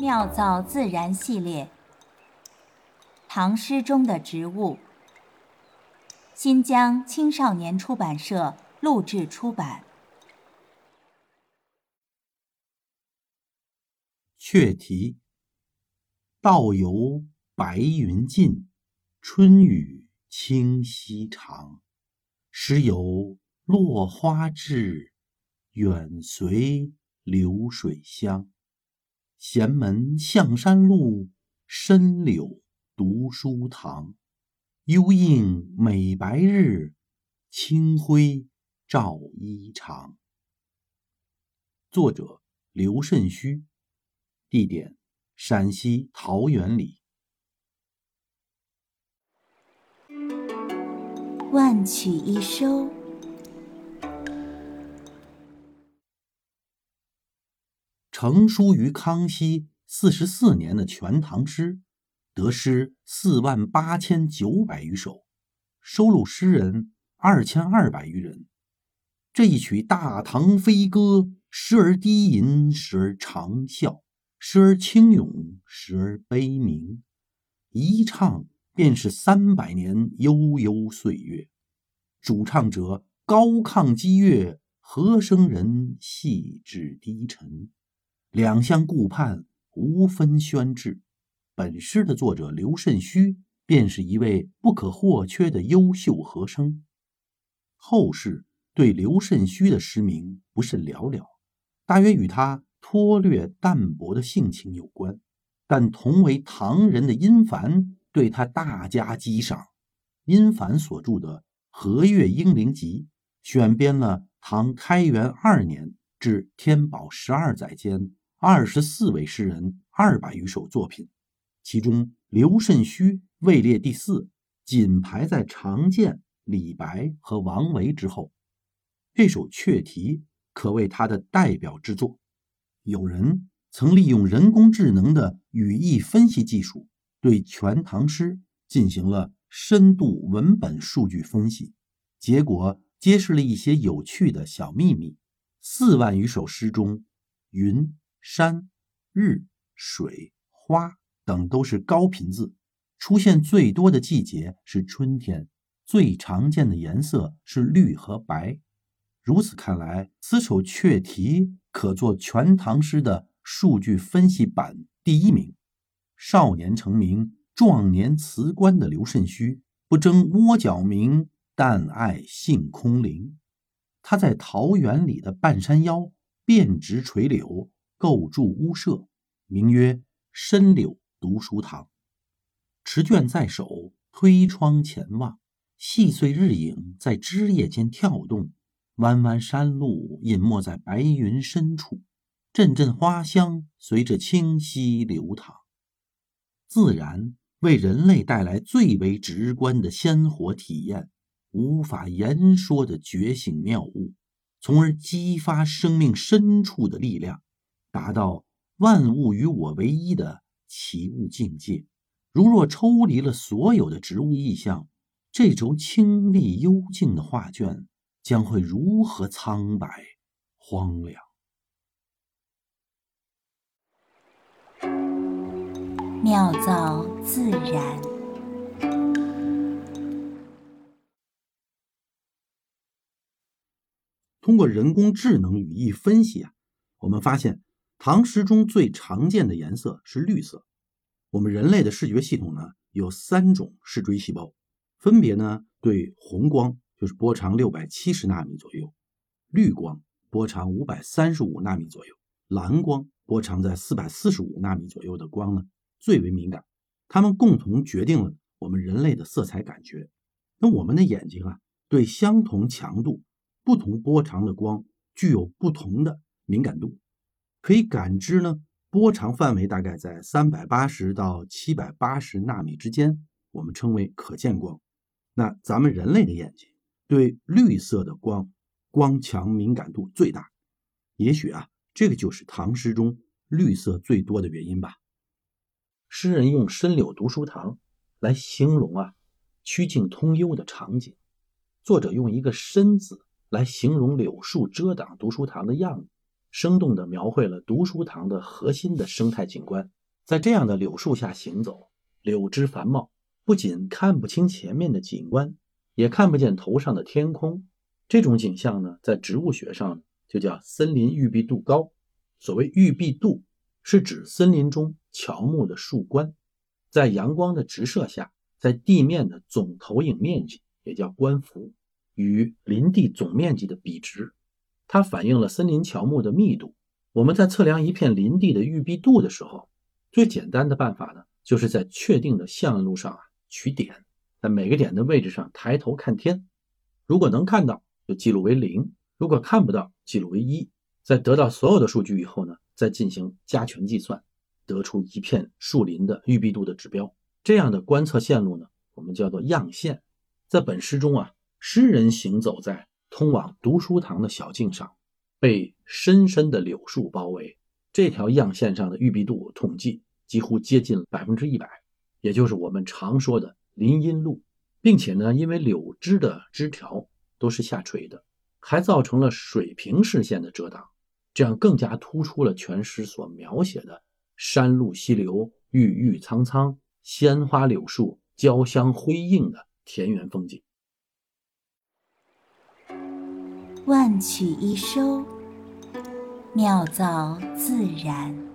妙造自然系列，唐诗中的植物。新疆青少年出版社录制出版。雀题。道游白云尽，春雨清溪长。时有落花至，远随流水香。闲门向山路，深柳读书堂。幽映美白日，清辉照衣裳。作者刘慎虚，地点。陕西桃源里，万曲一收。成书于康熙四十四年的《全唐诗》，得诗四万八千九百余首，收录诗人二千二百余人。这一曲《大唐飞歌》，时而低吟，时而长啸。时而清咏，时而悲鸣，一唱便是三百年悠悠岁月。主唱者高亢激越，和声人细致低沉，两相顾盼，无分轩轾。本诗的作者刘慎虚，便是一位不可或缺的优秀和声。后世对刘慎虚的诗名不甚寥寥，大约与他。脱略淡泊的性情有关，但同为唐人的殷凡对他大加激赏。殷凡所著的《和岳英灵集》，选编了唐开元二年至天宝十二载间二十四位诗人二百余首作品，其中刘慎虚位列第四，仅排在常建、李白和王维之后。这首《雀题》可谓他的代表之作。有人曾利用人工智能的语义分析技术，对《全唐诗》进行了深度文本数据分析，结果揭示了一些有趣的小秘密。四万余首诗中，云、山、日、水、花等都是高频字，出现最多的季节是春天，最常见的颜色是绿和白。如此看来，此首阙题可作《全唐诗》的数据分析版第一名。少年成名、壮年辞官的刘慎虚，不争窝角名，但爱性空灵。他在桃源里的半山腰遍植垂柳，构筑屋舍，名曰“深柳读书堂”。持卷在手，推窗前望，细碎日影在枝叶间跳动。弯弯山路隐没在白云深处，阵阵花香随着清溪流淌。自然为人类带来最为直观的鲜活体验，无法言说的觉醒妙物，从而激发生命深处的力量，达到万物与我为一的奇物境界。如若抽离了所有的植物意象，这轴清丽幽静的画卷。将会如何苍白、荒凉？妙造自然。通过人工智能语义分析啊，我们发现唐诗中最常见的颜色是绿色。我们人类的视觉系统呢，有三种视锥细胞，分别呢对红光。就是波长六百七十纳米左右，绿光波长五百三十五纳米左右，蓝光波长在四百四十五纳米左右的光呢最为敏感，它们共同决定了我们人类的色彩感觉。那我们的眼睛啊，对相同强度、不同波长的光具有不同的敏感度，可以感知呢波长范围大概在三百八十到七百八十纳米之间，我们称为可见光。那咱们人类的眼睛。对绿色的光，光强敏感度最大，也许啊，这个就是唐诗中绿色最多的原因吧。诗人用“深柳读书堂”来形容啊曲径通幽的场景，作者用一个“深”字来形容柳树遮挡读书堂的样子，生动地描绘了读书堂的核心的生态景观。在这样的柳树下行走，柳枝繁茂，不仅看不清前面的景观，也看不见头上的天空。这种景象呢，在植物学上就叫森林郁闭度高。所谓郁闭度，是指森林中乔木的树冠在阳光的直射下，在地面的总投影面积，也叫冠幅，与林地总面积的比值。它反映了森林乔木的密度。我们在测量一片林地的郁闭度的时候，最简单的办法呢，就是在确定的线路上啊取点，在每个点的位置上抬头看天，如果能看到就记录为零，如果看不到记录为一。在得到所有的数据以后呢，再进行加权计算，得出一片树林的郁闭度的指标。这样的观测线路呢，我们叫做样线。在本诗中啊，诗人行走在通往读书堂的小径上，被深深的柳树包围。这条样线上的郁闭度统计几乎接近百分之一百，也就是我们常说的林荫路，并且呢，因为柳枝的枝条都是下垂的，还造成了水平视线的遮挡，这样更加突出了全诗所描写的山路溪流、郁郁苍苍、鲜花柳树交相辉映的田园风景。万曲一收，妙造自然。